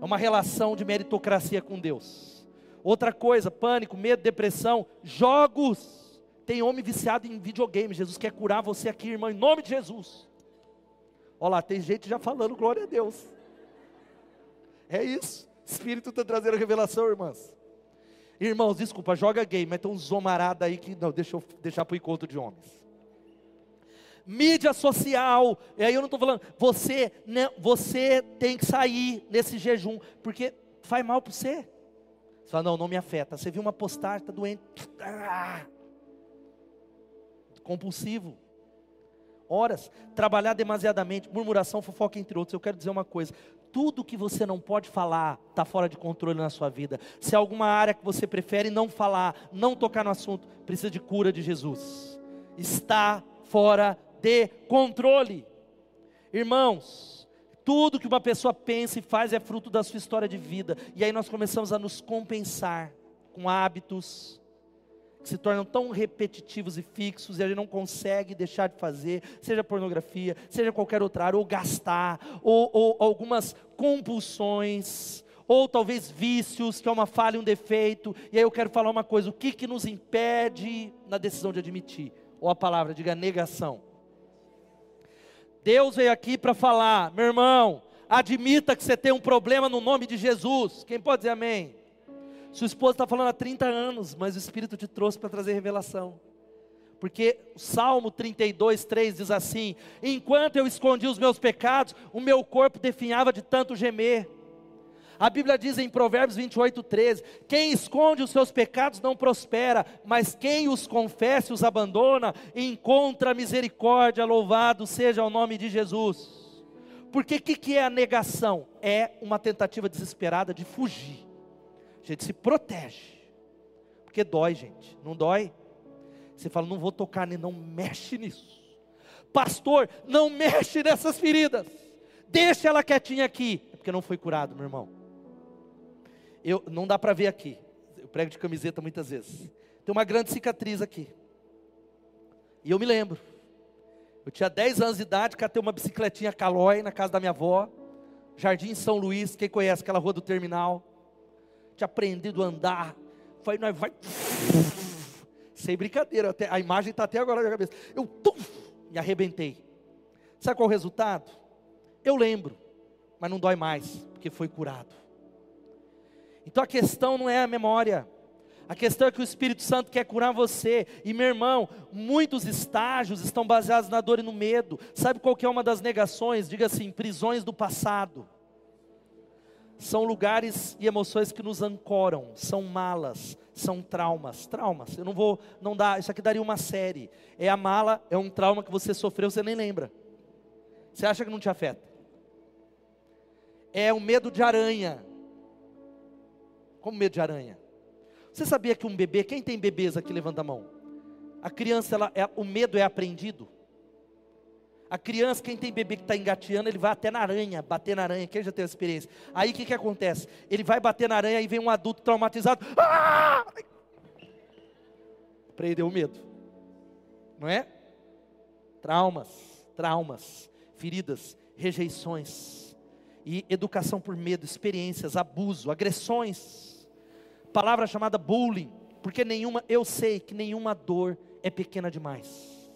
Speaker 1: é uma relação de meritocracia com Deus. Outra coisa, pânico, medo, depressão, jogos. Tem homem viciado em videogame. Jesus quer curar você aqui, irmão, em nome de Jesus. Olha lá, tem gente já falando glória a Deus. É isso. Espírito está trazendo revelação, irmãs. Irmãos, desculpa, joga game, mas tem um zomarada aí que não, deixa eu deixar para o encontro de homens. Mídia social, e aí eu não estou falando, você, né, você tem que sair nesse jejum, porque faz mal para você. Você fala, não, não me afeta. Você viu uma postagem, está doente. Ah! Compulsivo. Horas. Trabalhar demasiadamente. Murmuração, fofoca, entre outros. Eu quero dizer uma coisa. Tudo que você não pode falar está fora de controle na sua vida. Se há alguma área que você prefere não falar, não tocar no assunto, precisa de cura de Jesus. Está fora de controle. Irmãos, tudo que uma pessoa pensa e faz é fruto da sua história de vida. E aí nós começamos a nos compensar com hábitos que se tornam tão repetitivos e fixos e a gente não consegue deixar de fazer, seja pornografia, seja qualquer outra área, ou gastar, ou, ou algumas compulsões, ou talvez vícios, que é uma falha, um defeito. E aí eu quero falar uma coisa: o que, que nos impede na decisão de admitir? Ou a palavra, diga negação. Deus veio aqui para falar, meu irmão, admita que você tem um problema no nome de Jesus. Quem pode dizer amém? Sua esposa está falando há 30 anos, mas o Espírito te trouxe para trazer revelação. Porque o Salmo 32, 3 diz assim: Enquanto eu escondi os meus pecados, o meu corpo definhava de tanto gemer. A Bíblia diz em Provérbios 28, 13: Quem esconde os seus pecados não prospera, mas quem os confessa e os abandona, encontra misericórdia, louvado seja o nome de Jesus. Porque o que, que é a negação? É uma tentativa desesperada de fugir. A gente se protege. Porque dói, gente. Não dói? Você fala, não vou tocar, não mexe nisso. Pastor, não mexe nessas feridas. Deixa ela quietinha aqui. É porque não foi curado, meu irmão eu, não dá para ver aqui. prego de camiseta muitas vezes. Tem uma grande cicatriz aqui. E eu me lembro. Eu tinha 10 anos de idade, catei uma bicicletinha Calói na casa da minha avó. Jardim São Luís, quem conhece aquela rua do terminal. Tinha aprendido a andar. Falei, nós vai. Sem brincadeira, até, a imagem está até agora na cabeça. Eu tum, me arrebentei. Sabe qual é o resultado? Eu lembro, mas não dói mais, porque foi curado. Então a questão não é a memória. A questão é que o Espírito Santo quer curar você. E meu irmão, muitos estágios estão baseados na dor e no medo. Sabe qual que é uma das negações? Diga assim, prisões do passado. São lugares e emoções que nos ancoram, são malas, são traumas, traumas. Eu não vou, não dá, isso aqui daria uma série. É a mala, é um trauma que você sofreu, você nem lembra. Você acha que não te afeta? É o medo de aranha. Como medo de aranha? Você sabia que um bebê, quem tem bebês aqui, levanta a mão. A criança, ela, é, o medo é aprendido. A criança, quem tem bebê que está engateando, ele vai até na aranha, bater na aranha. Quem já teve experiência? Aí o que, que acontece? Ele vai bater na aranha e vem um adulto traumatizado. Ah! Prendeu o medo. Não é? Traumas, traumas, feridas, rejeições. E educação por medo, experiências, abuso, agressões palavra chamada bullying, porque nenhuma, eu sei que nenhuma dor é pequena demais.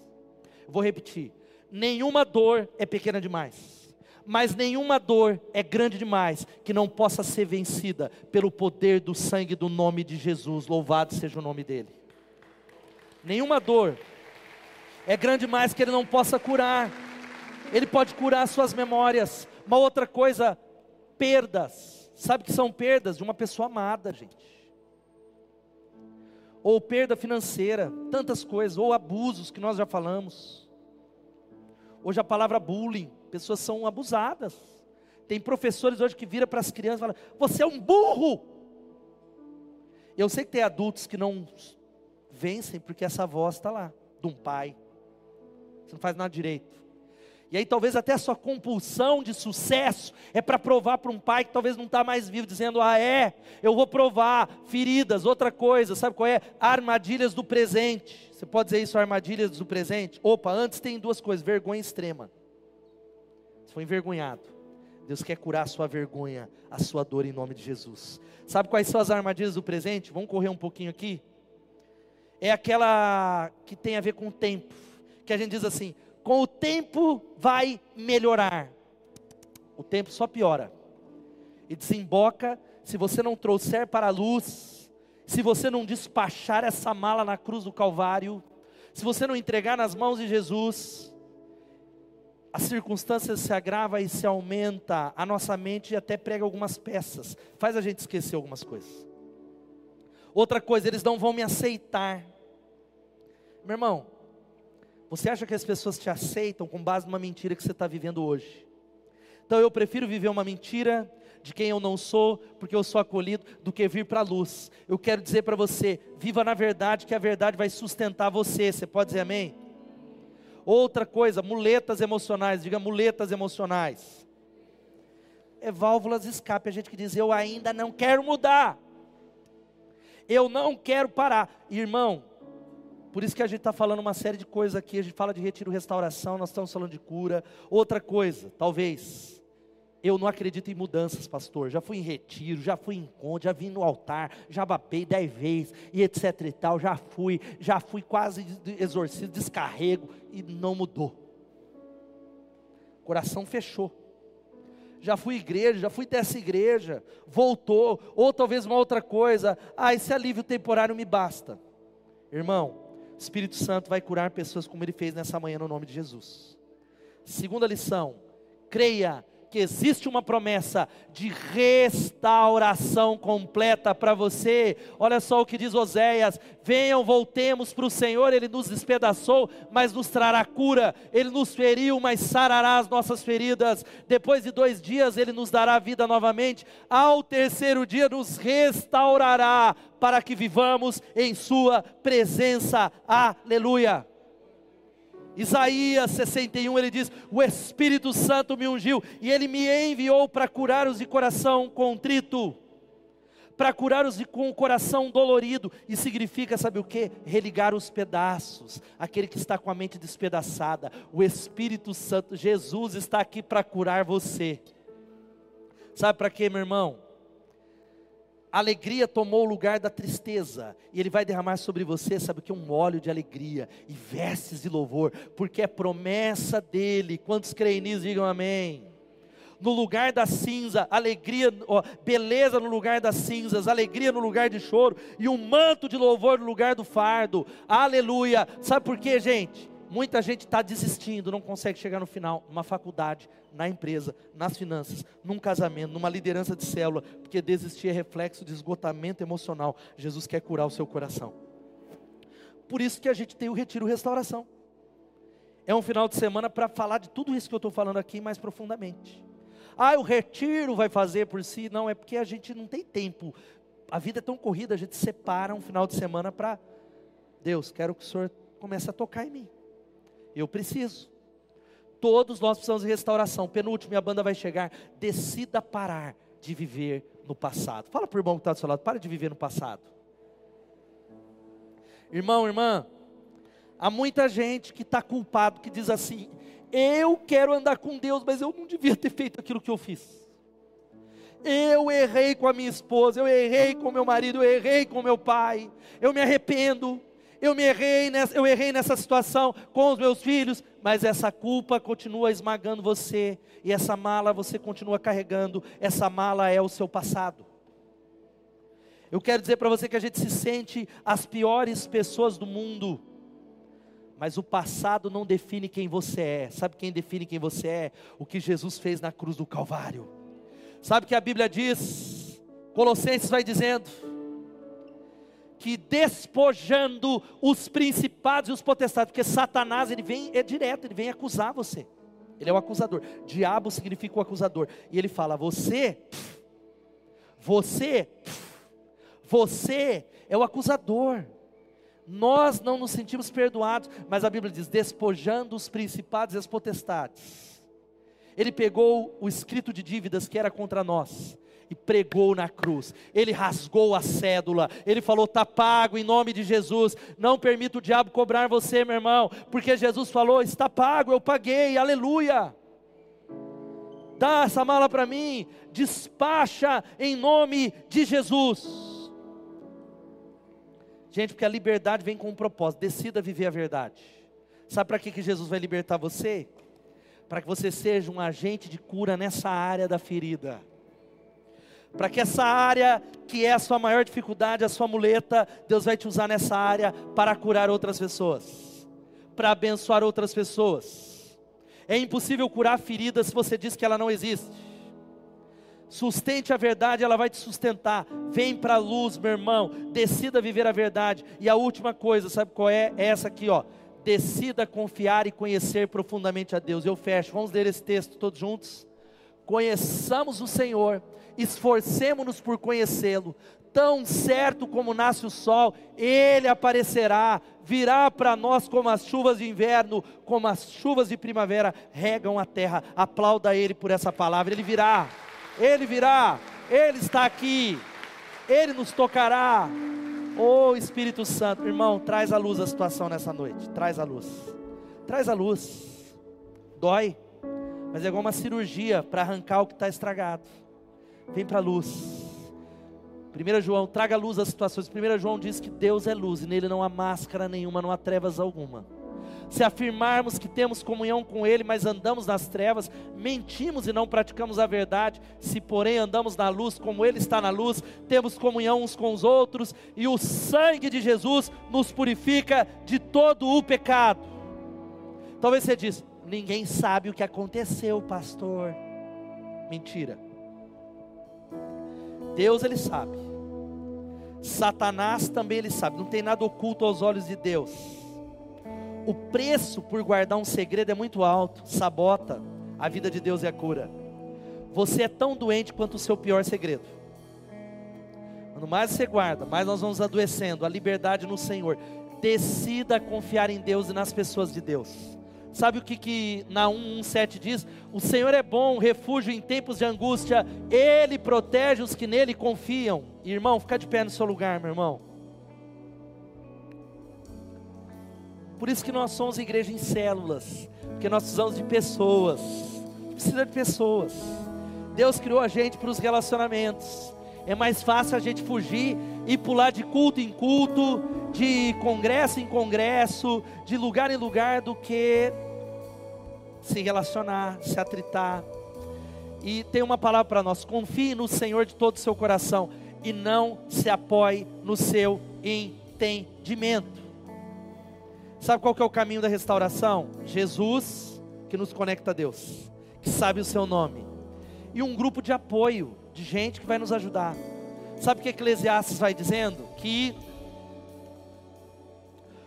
Speaker 1: Vou repetir: nenhuma dor é pequena demais, mas nenhuma dor é grande demais que não possa ser vencida pelo poder do sangue do nome de Jesus. Louvado seja o nome dele. Nenhuma dor é grande demais que ele não possa curar. Ele pode curar suas memórias. Uma outra coisa, perdas. Sabe que são perdas de uma pessoa amada, gente ou perda financeira, tantas coisas, ou abusos que nós já falamos. Hoje a palavra bullying, pessoas são abusadas. Tem professores hoje que viram para as crianças e falam: Você é um burro. Eu sei que tem adultos que não vencem porque essa voz está lá, de um pai. Você não faz nada direito. E aí talvez até a sua compulsão de sucesso é para provar para um pai que talvez não está mais vivo, dizendo, ah é, eu vou provar, feridas, outra coisa, sabe qual é? Armadilhas do presente. Você pode dizer isso, armadilhas do presente? Opa, antes tem duas coisas, vergonha extrema. Você foi envergonhado. Deus quer curar a sua vergonha, a sua dor em nome de Jesus. Sabe quais são as armadilhas do presente? Vamos correr um pouquinho aqui. É aquela que tem a ver com o tempo, que a gente diz assim: com o tempo vai melhorar. O tempo só piora. E desemboca, se você não trouxer para a luz, se você não despachar essa mala na cruz do Calvário, se você não entregar nas mãos de Jesus, as circunstâncias se agravam e se aumenta, a nossa mente até prega algumas peças, faz a gente esquecer algumas coisas. Outra coisa, eles não vão me aceitar. Meu irmão, você acha que as pessoas te aceitam com base numa mentira que você está vivendo hoje? Então eu prefiro viver uma mentira de quem eu não sou, porque eu sou acolhido, do que vir para a luz. Eu quero dizer para você: viva na verdade, que a verdade vai sustentar você. Você pode dizer amém? Outra coisa, muletas emocionais, diga muletas emocionais. É válvulas escape, a gente que diz: eu ainda não quero mudar, eu não quero parar. Irmão, por isso que a gente está falando uma série de coisas aqui. A gente fala de retiro restauração, nós estamos falando de cura. Outra coisa, talvez. Eu não acredito em mudanças, pastor. Já fui em retiro, já fui em encontro, já vim no altar, já babei dez vezes, e etc e tal. Já fui, já fui quase exorcismo, descarrego, e não mudou. Coração fechou. Já fui igreja, já fui dessa igreja, voltou, ou talvez uma outra coisa. Ah, esse alívio temporário me basta. Irmão, Espírito Santo vai curar pessoas como ele fez nessa manhã no nome de Jesus. Segunda lição: creia que existe uma promessa de restauração completa para você. Olha só o que diz Oséias: venham, voltemos para o Senhor, Ele nos despedaçou, mas nos trará cura, Ele nos feriu, mas sarará as nossas feridas. Depois de dois dias, Ele nos dará vida novamente, ao terceiro dia, nos restaurará, para que vivamos em Sua presença. Aleluia. Isaías 61, ele diz: O Espírito Santo me ungiu e ele me enviou para curar os de coração contrito, para curar os com o coração dolorido, e significa, sabe o que? Religar os pedaços, aquele que está com a mente despedaçada, o Espírito Santo, Jesus está aqui para curar você. Sabe para quê, meu irmão? A alegria tomou o lugar da tristeza, e Ele vai derramar sobre você, sabe o que? Um óleo de alegria e vestes de louvor, porque é promessa dEle. Quantos creem nisso, digam amém no lugar da cinza, alegria, ó, beleza no lugar das cinzas, alegria no lugar de choro e um manto de louvor no lugar do fardo. Aleluia! Sabe por quê, gente? Muita gente está desistindo, não consegue chegar no final, numa faculdade, na empresa, nas finanças, num casamento, numa liderança de célula, porque desistir é reflexo de esgotamento emocional. Jesus quer curar o seu coração. Por isso que a gente tem o Retiro Restauração. É um final de semana para falar de tudo isso que eu estou falando aqui mais profundamente. Ah, o retiro vai fazer por si. Não, é porque a gente não tem tempo. A vida é tão corrida, a gente separa um final de semana para Deus, quero que o Senhor comece a tocar em mim. Eu preciso. Todos nós precisamos de restauração. Penúltimo, a banda vai chegar. Decida parar de viver no passado. Fala para o irmão que está do seu lado, para de viver no passado. Irmão, irmã, há muita gente que está culpado, que diz assim: eu quero andar com Deus, mas eu não devia ter feito aquilo que eu fiz. Eu errei com a minha esposa, eu errei com meu marido, eu errei com meu pai. Eu me arrependo. Eu me errei nessa, eu errei nessa situação com os meus filhos, mas essa culpa continua esmagando você e essa mala você continua carregando. Essa mala é o seu passado. Eu quero dizer para você que a gente se sente as piores pessoas do mundo mas o passado não define quem você é. Sabe quem define quem você é? O que Jesus fez na cruz do Calvário. Sabe que a Bíblia diz, Colossenses vai dizendo, que despojando os principados e os potestades, porque Satanás ele vem é direto, ele vem acusar você. Ele é o acusador. Diabo significa o acusador. E ele fala: você, você, você é o acusador nós não nos sentimos perdoados, mas a Bíblia diz: despojando os principados e as potestades. Ele pegou o escrito de dívidas que era contra nós e pregou na cruz. Ele rasgou a cédula. Ele falou: "Tá pago em nome de Jesus. Não permita o diabo cobrar você, meu irmão, porque Jesus falou: "Está pago, eu paguei". Aleluia. Dá essa mala para mim, despacha em nome de Jesus. Gente, porque a liberdade vem com um propósito. Decida viver a verdade. Sabe para que, que Jesus vai libertar você? Para que você seja um agente de cura nessa área da ferida. Para que essa área que é a sua maior dificuldade, a sua muleta, Deus vai te usar nessa área para curar outras pessoas, para abençoar outras pessoas. É impossível curar ferida se você diz que ela não existe. Sustente a verdade, ela vai te sustentar. Vem para a luz, meu irmão. Decida viver a verdade. E a última coisa, sabe qual é? É essa aqui, ó. Decida confiar e conhecer profundamente a Deus. Eu fecho. Vamos ler esse texto todos juntos. Conheçamos o Senhor, esforcemos-nos por conhecê-lo. Tão certo como nasce o sol, ele aparecerá, virá para nós como as chuvas de inverno, como as chuvas de primavera regam a terra. Aplauda ele por essa palavra, ele virá. Ele virá, Ele está aqui, Ele nos tocará. Oh Espírito Santo, irmão, traz a luz a situação nessa noite, traz a luz, traz a luz. Dói, mas é igual uma cirurgia para arrancar o que está estragado. Vem para a luz. 1 João, traga luz às situações. 1 João diz que Deus é luz e nele não há máscara nenhuma, não há trevas alguma se afirmarmos que temos comunhão com Ele, mas andamos nas trevas, mentimos e não praticamos a verdade. Se, porém, andamos na luz, como Ele está na luz, temos comunhão uns com os outros, e o sangue de Jesus nos purifica de todo o pecado. Talvez você diz: ninguém sabe o que aconteceu, pastor. Mentira. Deus ele sabe. Satanás também ele sabe. Não tem nada oculto aos olhos de Deus o preço por guardar um segredo é muito alto, sabota a vida de Deus e a cura. Você é tão doente quanto o seu pior segredo. Quanto mais você guarda, mais nós vamos adoecendo. A liberdade no Senhor. Decida confiar em Deus e nas pessoas de Deus. Sabe o que, que na 117 diz? O Senhor é bom, refúgio em tempos de angústia, Ele protege os que nele confiam. Irmão, fica de pé no seu lugar, meu irmão. Por isso que nós somos igreja em células, porque nós precisamos de pessoas, precisa de pessoas. Deus criou a gente para os relacionamentos. É mais fácil a gente fugir e pular de culto em culto, de congresso em congresso, de lugar em lugar, do que se relacionar, se atritar. E tem uma palavra para nós: confie no Senhor de todo o seu coração e não se apoie no seu entendimento. Sabe qual que é o caminho da restauração? Jesus, que nos conecta a Deus, que sabe o seu nome, e um grupo de apoio, de gente que vai nos ajudar. Sabe o que Eclesiastes vai dizendo? Que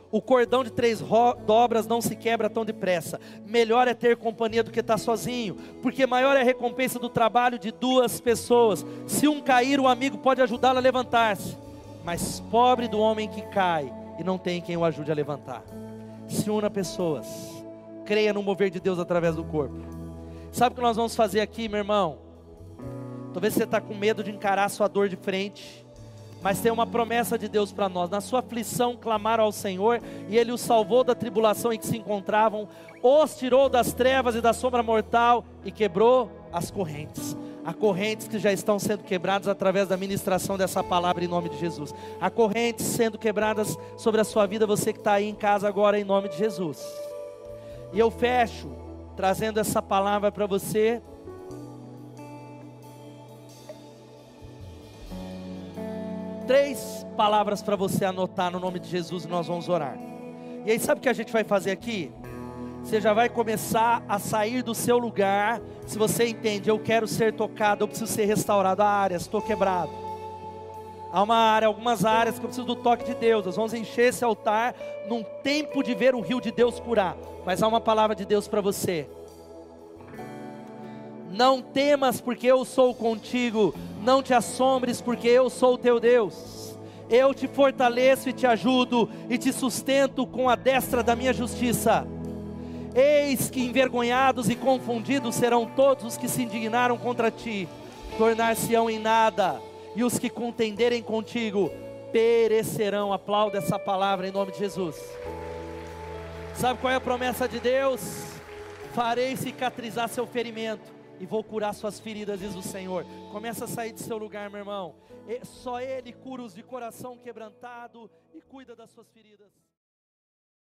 Speaker 1: o cordão de três dobras não se quebra tão depressa. Melhor é ter companhia do que estar sozinho, porque maior é a recompensa do trabalho de duas pessoas. Se um cair, o amigo pode ajudá-lo a levantar-se. Mas pobre do homem que cai e não tem quem o ajude a levantar. Se una pessoas, creia no mover de Deus através do corpo. Sabe o que nós vamos fazer aqui, meu irmão? Talvez você está com medo de encarar a sua dor de frente. Mas tem uma promessa de Deus para nós. Na sua aflição clamaram ao Senhor, e Ele os salvou da tribulação em que se encontravam, os tirou das trevas e da sombra mortal e quebrou as correntes. Há correntes que já estão sendo quebradas através da ministração dessa palavra em nome de Jesus. Há correntes sendo quebradas sobre a sua vida, você que está aí em casa agora, em nome de Jesus. E eu fecho trazendo essa palavra para você três palavras para você anotar no nome de Jesus e nós vamos orar. E aí, sabe o que a gente vai fazer aqui? Você já vai começar a sair do seu lugar. Se você entende, eu quero ser tocado, eu preciso ser restaurado. Há áreas, estou quebrado. Há uma área, algumas áreas que eu preciso do toque de Deus. Nós vamos encher esse altar num tempo de ver o rio de Deus curar. Mas há uma palavra de Deus para você. Não temas, porque eu sou contigo. Não te assombres, porque eu sou teu Deus. Eu te fortaleço e te ajudo, e te sustento com a destra da minha justiça. Eis que envergonhados e confundidos serão todos os que se indignaram contra ti, tornar-se-ão em nada, e os que contenderem contigo perecerão. Aplauda essa palavra em nome de Jesus. Sabe qual é a promessa de Deus? Farei cicatrizar seu ferimento e vou curar suas feridas, diz o Senhor. Começa a sair de seu lugar, meu irmão. Só Ele cura os de coração quebrantado e cuida das suas feridas.